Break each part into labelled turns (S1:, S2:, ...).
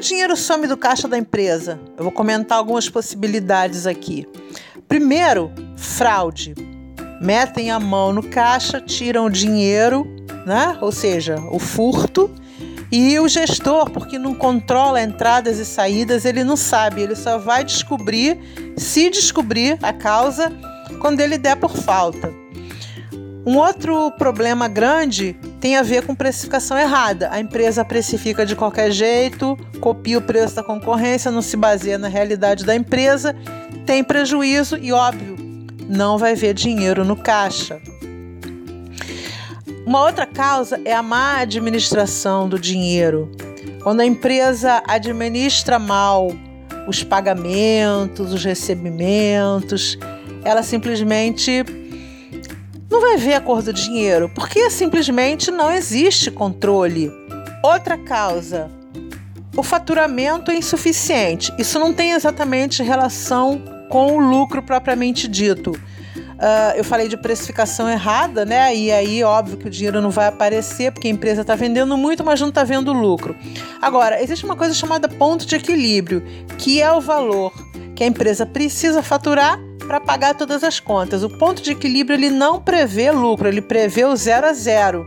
S1: o dinheiro some do caixa da empresa? Eu vou comentar algumas possibilidades aqui. Primeiro, fraude. Metem a mão no caixa, tiram o dinheiro, né? ou seja, o furto, e o gestor, porque não controla entradas e saídas, ele não sabe, ele só vai descobrir, se descobrir a causa, quando ele der por falta. Um outro problema grande tem a ver com precificação errada. A empresa precifica de qualquer jeito, copia o preço da concorrência, não se baseia na realidade da empresa, tem prejuízo e, óbvio, não vai ver dinheiro no caixa. Uma outra causa é a má administração do dinheiro. Quando a empresa administra mal os pagamentos, os recebimentos, ela simplesmente não vai ver a cor do dinheiro, porque simplesmente não existe controle. Outra causa, o faturamento é insuficiente. Isso não tem exatamente relação com o lucro propriamente dito. Uh, eu falei de precificação errada, né? E aí, óbvio que o dinheiro não vai aparecer, porque a empresa está vendendo muito, mas não está vendo lucro. Agora, existe uma coisa chamada ponto de equilíbrio, que é o valor que a empresa precisa faturar para pagar todas as contas. O ponto de equilíbrio ele não prevê lucro, ele prevê o zero a zero.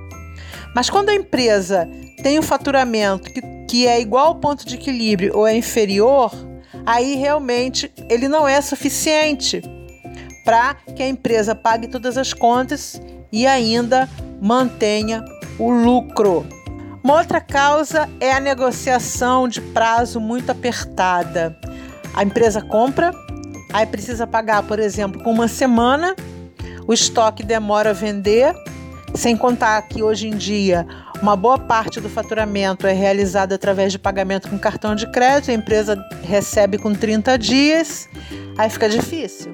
S1: Mas quando a empresa tem um faturamento que, que é igual ao ponto de equilíbrio ou é inferior, aí realmente ele não é suficiente para que a empresa pague todas as contas e ainda mantenha o lucro. Uma outra causa é a negociação de prazo muito apertada. A empresa compra, Aí precisa pagar, por exemplo, com uma semana, o estoque demora a vender, sem contar que hoje em dia uma boa parte do faturamento é realizado através de pagamento com cartão de crédito, a empresa recebe com 30 dias, aí fica difícil.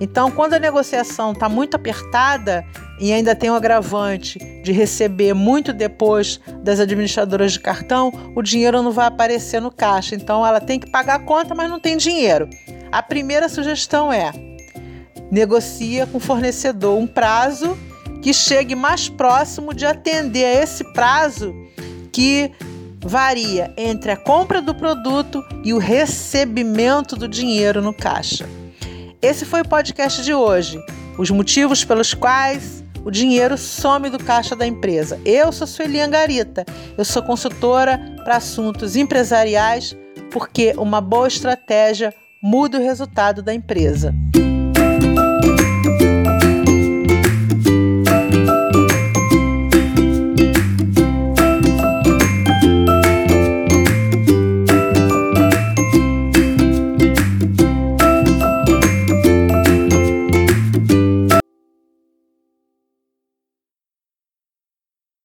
S1: Então, quando a negociação está muito apertada e ainda tem o agravante de receber muito depois das administradoras de cartão, o dinheiro não vai aparecer no caixa. Então, ela tem que pagar a conta, mas não tem dinheiro. A primeira sugestão é: negocia com o fornecedor um prazo que chegue mais próximo de atender a esse prazo que varia entre a compra do produto e o recebimento do dinheiro no caixa. Esse foi o podcast de hoje. Os motivos pelos quais o dinheiro some do caixa da empresa. Eu sou Sueli Angarita. Eu sou consultora para assuntos empresariais porque uma boa estratégia muda o resultado da empresa.